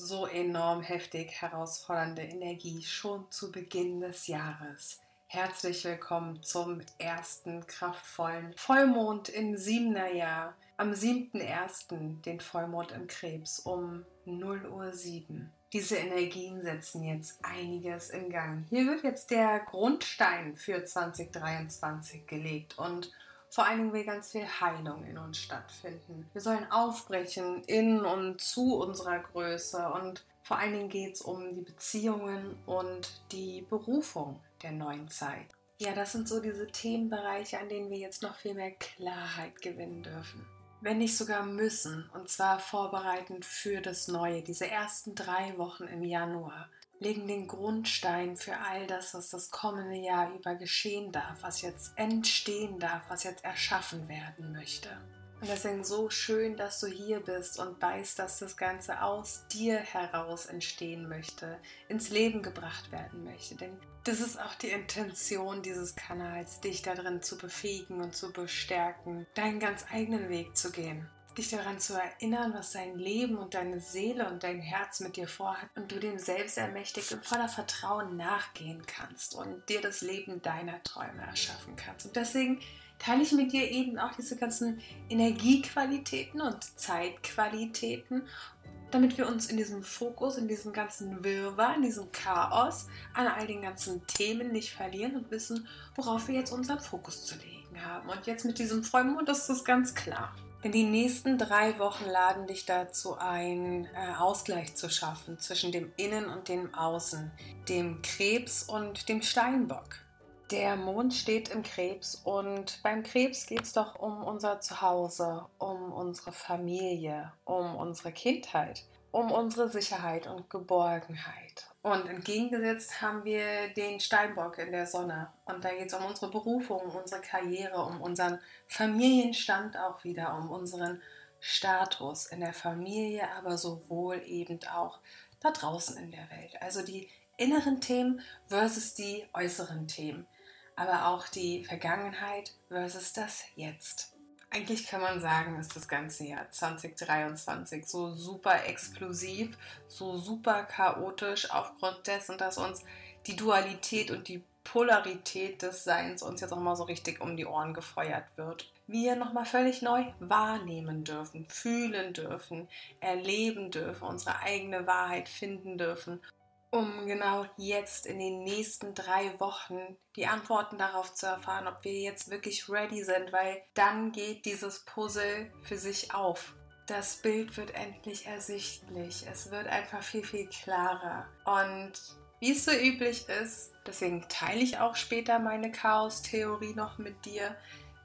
so enorm heftig herausfordernde Energie schon zu Beginn des Jahres. Herzlich willkommen zum ersten kraftvollen Vollmond im siebener Jahr. Am 7.1. den Vollmond im Krebs um 0 Uhr 7. Diese Energien setzen jetzt einiges in Gang. Hier wird jetzt der Grundstein für 2023 gelegt und vor allen Dingen will ganz viel Heilung in uns stattfinden. Wir sollen aufbrechen in und zu unserer Größe und vor allen Dingen geht es um die Beziehungen und die Berufung der neuen Zeit. Ja, das sind so diese Themenbereiche, an denen wir jetzt noch viel mehr Klarheit gewinnen dürfen. Wenn nicht sogar müssen, und zwar vorbereitend für das Neue, diese ersten drei Wochen im Januar legen den Grundstein für all das, was das kommende Jahr über geschehen darf, was jetzt entstehen darf, was jetzt erschaffen werden möchte. Und deswegen so schön, dass du hier bist und weißt, dass das Ganze aus dir heraus entstehen möchte, ins Leben gebracht werden möchte. Denn das ist auch die Intention dieses Kanals, dich darin zu befähigen und zu bestärken, deinen ganz eigenen Weg zu gehen dich daran zu erinnern, was dein Leben und deine Seele und dein Herz mit dir vorhat und du dem selbst ermächtigt und voller Vertrauen nachgehen kannst und dir das Leben deiner Träume erschaffen kannst. Und deswegen teile ich mit dir eben auch diese ganzen Energiequalitäten und Zeitqualitäten, damit wir uns in diesem Fokus, in diesem ganzen Wirrwarr, in diesem Chaos, an all den ganzen Themen nicht verlieren und wissen, worauf wir jetzt unseren Fokus zu legen haben. Und jetzt mit diesem Vollmond ist das ganz klar. Denn die nächsten drei Wochen laden dich dazu ein, äh, Ausgleich zu schaffen zwischen dem Innen und dem Außen, dem Krebs und dem Steinbock. Der Mond steht im Krebs und beim Krebs geht es doch um unser Zuhause, um unsere Familie, um unsere Kindheit, um unsere Sicherheit und Geborgenheit. Und entgegengesetzt haben wir den Steinbock in der Sonne. Und da geht es um unsere Berufung, um unsere Karriere, um unseren Familienstand auch wieder, um unseren Status in der Familie, aber sowohl eben auch da draußen in der Welt. Also die inneren Themen versus die äußeren Themen, aber auch die Vergangenheit versus das Jetzt. Eigentlich kann man sagen, ist das ganze Jahr 2023 so super explosiv, so super chaotisch aufgrund dessen, dass uns die Dualität und die Polarität des Seins uns jetzt auch mal so richtig um die Ohren gefeuert wird. Wir nochmal völlig neu wahrnehmen dürfen, fühlen dürfen, erleben dürfen, unsere eigene Wahrheit finden dürfen um genau jetzt in den nächsten drei Wochen die Antworten darauf zu erfahren, ob wir jetzt wirklich ready sind, weil dann geht dieses Puzzle für sich auf. Das Bild wird endlich ersichtlich. Es wird einfach viel, viel klarer. Und wie es so üblich ist, deswegen teile ich auch später meine Chaos-Theorie noch mit dir,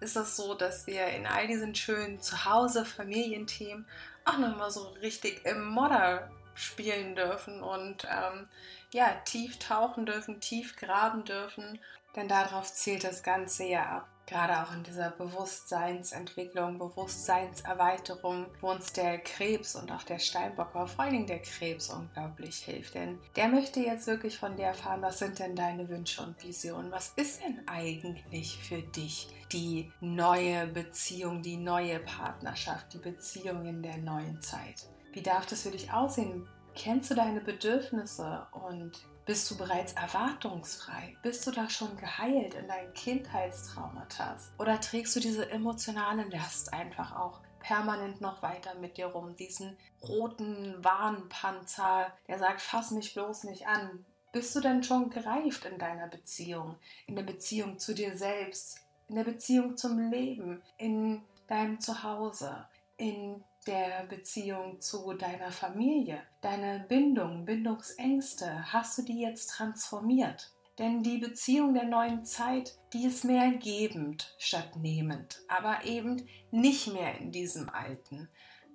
ist es so, dass wir in all diesen schönen Zuhause-Familienthemen auch nochmal so richtig im Modder spielen dürfen und ähm, ja, tief tauchen dürfen, tief graben dürfen, denn darauf zielt das Ganze ja ab. Gerade auch in dieser Bewusstseinsentwicklung, Bewusstseinserweiterung, wo uns der Krebs und auch der Steinbock, aber vor allen Dingen der Krebs unglaublich hilft. Denn der möchte jetzt wirklich von dir erfahren, was sind denn deine Wünsche und Visionen? Was ist denn eigentlich für dich die neue Beziehung, die neue Partnerschaft, die Beziehung in der neuen Zeit? Wie darf das für dich aussehen? Kennst du deine Bedürfnisse und bist du bereits erwartungsfrei? Bist du da schon geheilt in deinen Kindheitstraumata? Oder trägst du diese emotionale Last einfach auch permanent noch weiter mit dir rum? Diesen roten Warnpanzer, der sagt, fass mich bloß nicht an. Bist du denn schon gereift in deiner Beziehung? In der Beziehung zu dir selbst? In der Beziehung zum Leben? In deinem Zuhause? In der Beziehung zu deiner Familie, deine Bindung, Bindungsängste, hast du die jetzt transformiert? Denn die Beziehung der neuen Zeit, die ist mehr gebend statt nehmend, aber eben nicht mehr in diesem alten.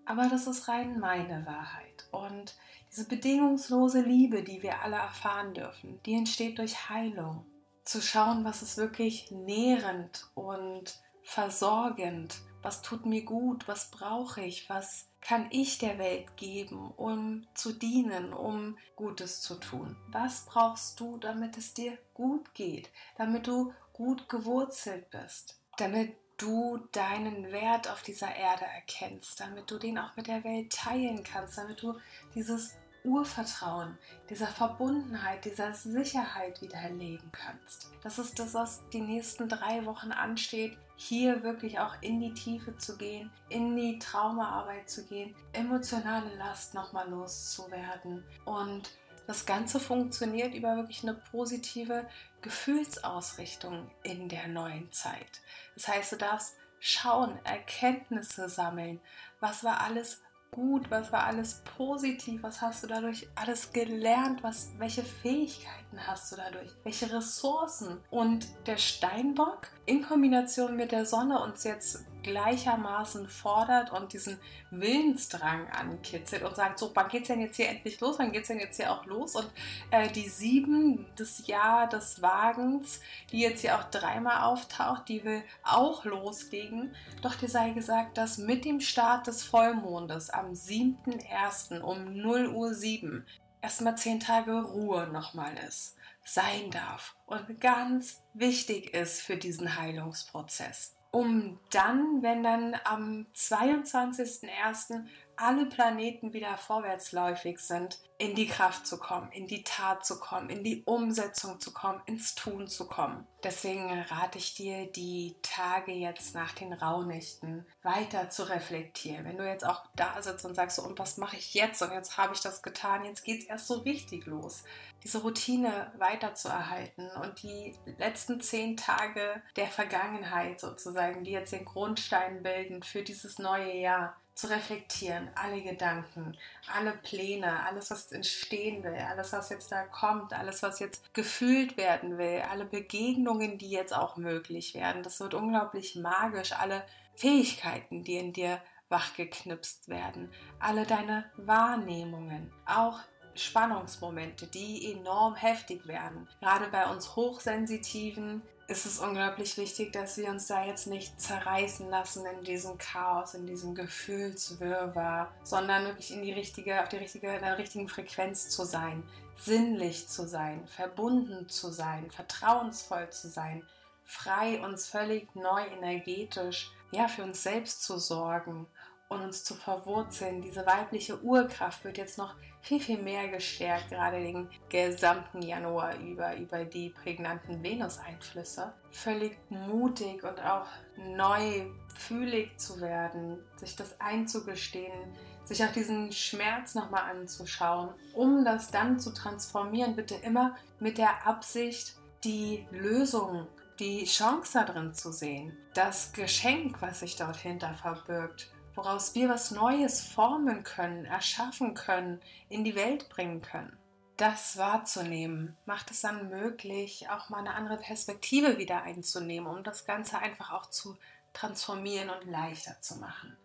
Aber das ist rein meine Wahrheit. Und diese bedingungslose Liebe, die wir alle erfahren dürfen, die entsteht durch Heilung. Zu schauen, was ist wirklich nährend und versorgend was tut mir gut, was brauche ich, was kann ich der Welt geben, um zu dienen, um Gutes zu tun. Was brauchst du, damit es dir gut geht, damit du gut gewurzelt bist, damit du deinen Wert auf dieser Erde erkennst, damit du den auch mit der Welt teilen kannst, damit du dieses Urvertrauen, dieser Verbundenheit, dieser Sicherheit wieder erleben kannst. Das ist das, was die nächsten drei Wochen ansteht, hier wirklich auch in die Tiefe zu gehen, in die Traumaarbeit zu gehen, emotionale Last nochmal loszuwerden und das Ganze funktioniert über wirklich eine positive Gefühlsausrichtung in der neuen Zeit. Das heißt, du darfst schauen, Erkenntnisse sammeln. Was war alles gut? Was war alles positiv? Was hast du dadurch alles gelernt? Was, welche Fähigkeiten hast du dadurch? Welche Ressourcen? Und der Steinbock in Kombination mit der Sonne uns jetzt gleichermaßen fordert und diesen Willensdrang ankitzelt und sagt, so, wann geht es denn jetzt hier endlich los? Wann geht es denn jetzt hier auch los? Und äh, die sieben, das Jahr des Wagens, die jetzt hier auch dreimal auftaucht, die will auch loslegen. Doch dir sei gesagt, dass mit dem Start des Vollmondes am 7.1. um 0 Uhr 7 erstmal zehn Tage Ruhe nochmal ist, sein darf und ganz wichtig ist für diesen Heilungsprozess um dann, wenn dann am 22.01 alle Planeten wieder vorwärtsläufig sind, in die Kraft zu kommen, in die Tat zu kommen, in die Umsetzung zu kommen, ins Tun zu kommen. Deswegen rate ich dir, die Tage jetzt nach den Rauhnächten weiter zu reflektieren. Wenn du jetzt auch da sitzt und sagst, so, und was mache ich jetzt? Und jetzt habe ich das getan, jetzt geht es erst so richtig los. Diese Routine weiter zu erhalten und die letzten zehn Tage der Vergangenheit sozusagen, die jetzt den Grundstein bilden für dieses neue Jahr, zu reflektieren, alle Gedanken, alle Pläne, alles, was entstehen will, alles, was jetzt da kommt, alles, was jetzt gefühlt werden will, alle Begegnungen, die jetzt auch möglich werden. Das wird unglaublich magisch, alle Fähigkeiten, die in dir wachgeknipst werden, alle deine Wahrnehmungen, auch Spannungsmomente, die enorm heftig werden. Gerade bei uns Hochsensitiven ist es unglaublich wichtig, dass wir uns da jetzt nicht zerreißen lassen in diesem Chaos, in diesem Gefühlswirrwarr, sondern wirklich in die richtige, auf die richtige, in der richtigen Frequenz zu sein, sinnlich zu sein, verbunden zu sein, vertrauensvoll zu sein, frei uns völlig neu energetisch, ja, für uns selbst zu sorgen und uns zu verwurzeln. Diese weibliche Urkraft wird jetzt noch viel, viel mehr gestärkt, gerade den gesamten Januar über, über die prägnanten Venus-Einflüsse. Völlig mutig und auch neu fühlig zu werden, sich das einzugestehen, sich auch diesen Schmerz nochmal anzuschauen, um das dann zu transformieren, bitte immer mit der Absicht, die Lösung die Chance darin zu sehen, das Geschenk, was sich dort hinter verbirgt woraus wir was Neues formen können, erschaffen können, in die Welt bringen können. Das wahrzunehmen, macht es dann möglich, auch mal eine andere Perspektive wieder einzunehmen, um das Ganze einfach auch zu transformieren und leichter zu machen.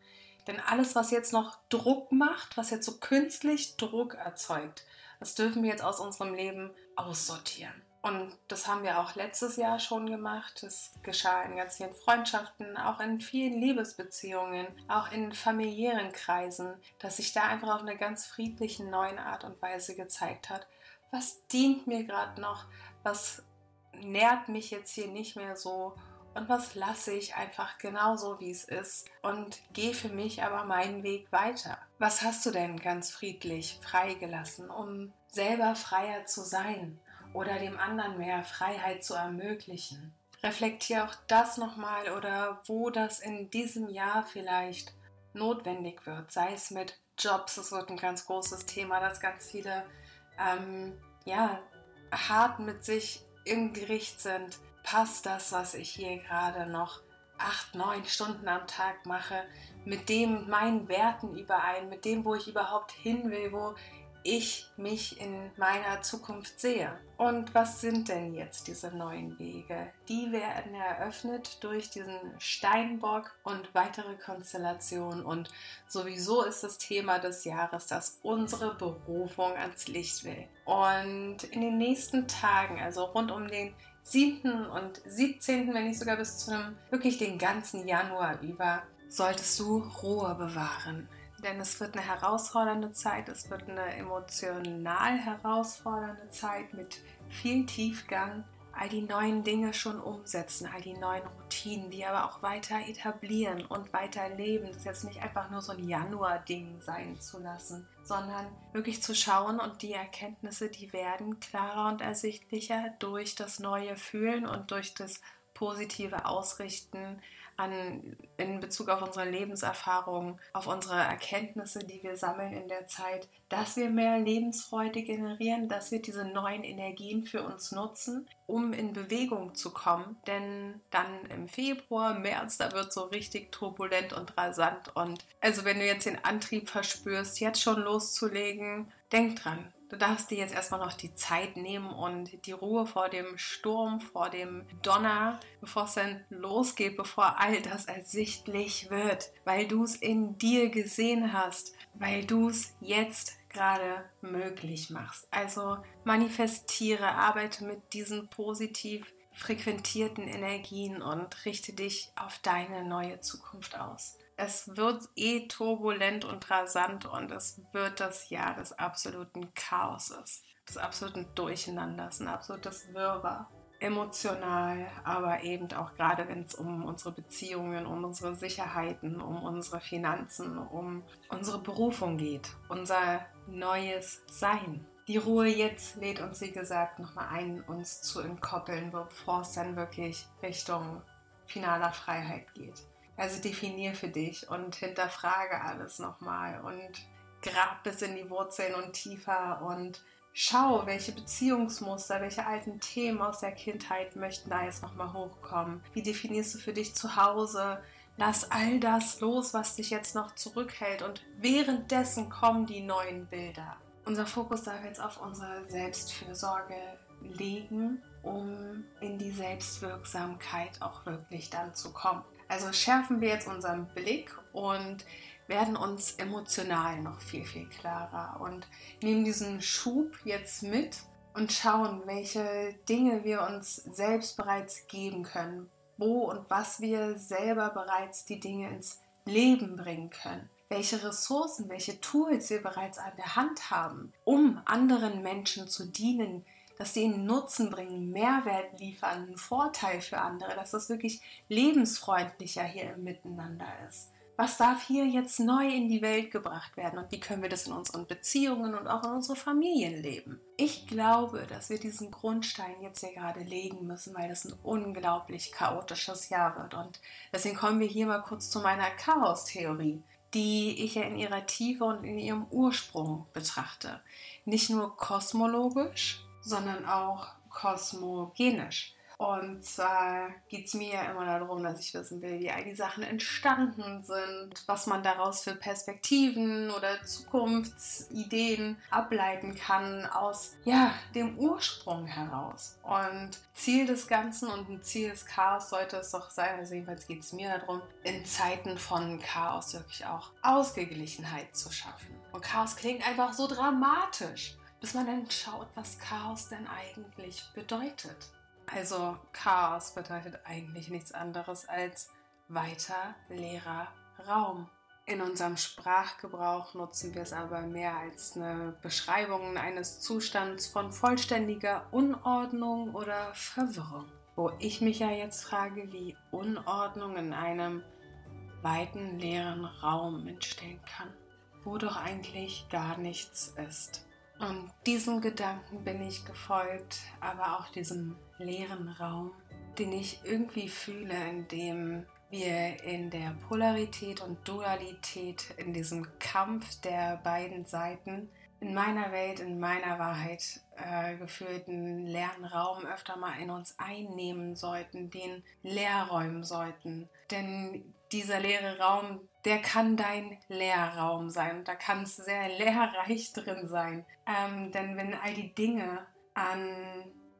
Denn alles, was jetzt noch Druck macht, was jetzt so künstlich Druck erzeugt, das dürfen wir jetzt aus unserem Leben aussortieren. Und das haben wir auch letztes Jahr schon gemacht. Das geschah in ganz vielen Freundschaften, auch in vielen Liebesbeziehungen, auch in familiären Kreisen, dass sich da einfach auf eine ganz friedliche neue Art und Weise gezeigt hat. Was dient mir gerade noch? Was nährt mich jetzt hier nicht mehr so? Und was lasse ich einfach genauso, wie es ist und gehe für mich aber meinen Weg weiter? Was hast du denn ganz friedlich freigelassen, um selber freier zu sein? Oder dem anderen mehr Freiheit zu ermöglichen. Reflektiere auch das nochmal oder wo das in diesem Jahr vielleicht notwendig wird, sei es mit Jobs, das wird ein ganz großes Thema, dass ganz viele ähm, ja, hart mit sich im Gericht sind. Passt das, was ich hier gerade noch acht, neun Stunden am Tag mache, mit dem meinen Werten überein, mit dem, wo ich überhaupt hin will, wo ich mich in meiner Zukunft sehe. Und was sind denn jetzt diese neuen Wege? Die werden eröffnet durch diesen Steinbock und weitere Konstellationen. Und sowieso ist das Thema des Jahres, dass unsere Berufung ans Licht will. Und in den nächsten Tagen, also rund um den 7. und 17., wenn nicht sogar bis zu wirklich den ganzen Januar über, solltest du Ruhe bewahren denn es wird eine herausfordernde Zeit, es wird eine emotional herausfordernde Zeit mit viel Tiefgang, all die neuen Dinge schon umsetzen, all die neuen Routinen, die aber auch weiter etablieren und weiter leben. Das jetzt nicht einfach nur so ein Januar-Ding sein zu lassen, sondern wirklich zu schauen und die Erkenntnisse, die werden klarer und ersichtlicher durch das neue Fühlen und durch das positive Ausrichten an, in Bezug auf unsere Lebenserfahrung, auf unsere Erkenntnisse, die wir sammeln in der Zeit, dass wir mehr Lebensfreude generieren, dass wir diese neuen Energien für uns nutzen, um in Bewegung zu kommen. Denn dann im Februar, März, da wird so richtig turbulent und rasant. Und also wenn du jetzt den Antrieb verspürst, jetzt schon loszulegen, denk dran, Du darfst dir jetzt erstmal noch die Zeit nehmen und die Ruhe vor dem Sturm, vor dem Donner, bevor es dann losgeht, bevor all das ersichtlich wird, weil du es in dir gesehen hast, weil du es jetzt gerade möglich machst. Also manifestiere, arbeite mit diesen positiv frequentierten Energien und richte dich auf deine neue Zukunft aus es wird eh turbulent und rasant und es wird das Jahr des absoluten Chaoses, des absoluten Durcheinanders, ein absolutes Wirrwarr. Emotional, aber eben auch gerade, wenn es um unsere Beziehungen, um unsere Sicherheiten, um unsere Finanzen, um unsere Berufung geht, unser neues Sein. Die Ruhe jetzt lädt uns, wie gesagt, nochmal ein, uns zu entkoppeln, bevor es dann wirklich Richtung finaler Freiheit geht. Also definier für dich und hinterfrage alles nochmal und grab bis in die Wurzeln und tiefer und schau, welche Beziehungsmuster, welche alten Themen aus der Kindheit möchten da jetzt nochmal hochkommen. Wie definierst du für dich zu Hause? Lass all das los, was dich jetzt noch zurückhält und währenddessen kommen die neuen Bilder. Unser Fokus darf jetzt auf unsere Selbstfürsorge legen, um in die Selbstwirksamkeit auch wirklich dann zu kommen. Also schärfen wir jetzt unseren Blick und werden uns emotional noch viel, viel klarer und nehmen diesen Schub jetzt mit und schauen, welche Dinge wir uns selbst bereits geben können, wo und was wir selber bereits die Dinge ins Leben bringen können, welche Ressourcen, welche Tools wir bereits an der Hand haben, um anderen Menschen zu dienen, dass sie ihnen Nutzen bringen, Mehrwert liefern, einen Vorteil für andere, dass das wirklich lebensfreundlicher hier im Miteinander ist. Was darf hier jetzt neu in die Welt gebracht werden und wie können wir das in unseren Beziehungen und auch in unsere Familien leben? Ich glaube, dass wir diesen Grundstein jetzt hier gerade legen müssen, weil das ein unglaublich chaotisches Jahr wird. Und deswegen kommen wir hier mal kurz zu meiner Chaos-Theorie, die ich ja in ihrer Tiefe und in ihrem Ursprung betrachte. Nicht nur kosmologisch, sondern auch kosmogenisch. Und zwar geht es mir ja immer darum, dass ich wissen will, wie all die Sachen entstanden sind, was man daraus für Perspektiven oder Zukunftsideen ableiten kann aus ja, dem Ursprung heraus. Und Ziel des Ganzen und ein Ziel des Chaos sollte es doch sein, also jedenfalls geht es mir darum, in Zeiten von Chaos wirklich auch Ausgeglichenheit zu schaffen. Und Chaos klingt einfach so dramatisch bis man dann schaut, was Chaos denn eigentlich bedeutet. Also Chaos bedeutet eigentlich nichts anderes als weiter leerer Raum. In unserem Sprachgebrauch nutzen wir es aber mehr als eine Beschreibung eines Zustands von vollständiger Unordnung oder Verwirrung. Wo ich mich ja jetzt frage, wie Unordnung in einem weiten leeren Raum entstehen kann, wo doch eigentlich gar nichts ist. Und diesem Gedanken bin ich gefolgt, aber auch diesem leeren Raum, den ich irgendwie fühle, in dem wir in der Polarität und Dualität, in diesem Kampf der beiden Seiten, in meiner Welt, in meiner Wahrheit äh, gefühlten leeren Raum öfter mal in uns einnehmen sollten, den leer räumen sollten. Denn dieser leere Raum, der kann dein Leerraum sein. Da kann es sehr lehrreich drin sein. Ähm, denn wenn all die Dinge an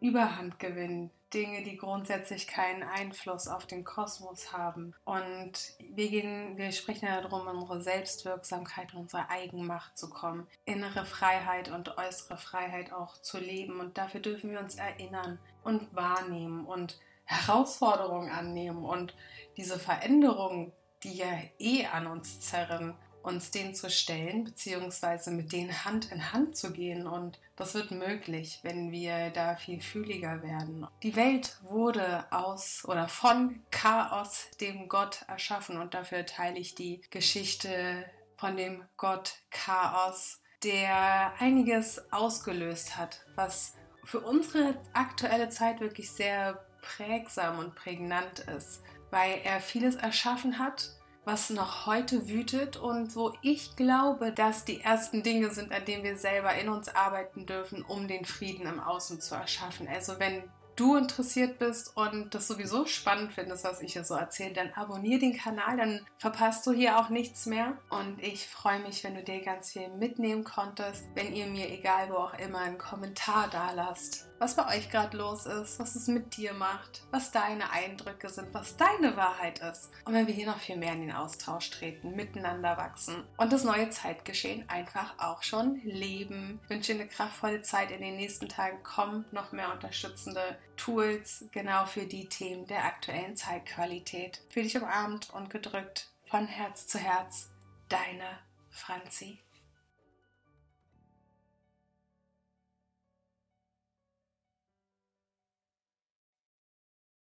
Überhand gewinnen, Dinge, die grundsätzlich keinen Einfluss auf den Kosmos haben. Und wir gehen, wir sprechen ja darum, in unsere Selbstwirksamkeit und unsere Eigenmacht zu kommen, innere Freiheit und äußere Freiheit auch zu leben. Und dafür dürfen wir uns erinnern und wahrnehmen und Herausforderungen annehmen und diese Veränderungen, die ja eh an uns zerren, uns denen zu stellen, beziehungsweise mit denen Hand in Hand zu gehen. Und das wird möglich, wenn wir da viel fühliger werden. Die Welt wurde aus oder von Chaos, dem Gott, erschaffen. Und dafür teile ich die Geschichte von dem Gott Chaos, der einiges ausgelöst hat, was für unsere aktuelle Zeit wirklich sehr prägsam und prägnant ist, weil er vieles erschaffen hat, was noch heute wütet und wo ich glaube, dass die ersten Dinge sind, an denen wir selber in uns arbeiten dürfen, um den Frieden im Außen zu erschaffen. Also wenn du interessiert bist und das sowieso spannend findest, was ich hier so erzähle, dann abonniere den Kanal, dann verpasst du hier auch nichts mehr. Und ich freue mich, wenn du dir ganz viel mitnehmen konntest, wenn ihr mir, egal wo auch immer, einen Kommentar da lasst was bei euch gerade los ist, was es mit dir macht, was deine Eindrücke sind, was deine Wahrheit ist. Und wenn wir hier noch viel mehr in den Austausch treten, miteinander wachsen und das neue Zeitgeschehen einfach auch schon leben. Ich wünsche dir eine kraftvolle Zeit in den nächsten Tagen. Kommen noch mehr unterstützende Tools genau für die Themen der aktuellen Zeitqualität. Fühl dich umarmt und gedrückt von Herz zu Herz. Deine Franzi.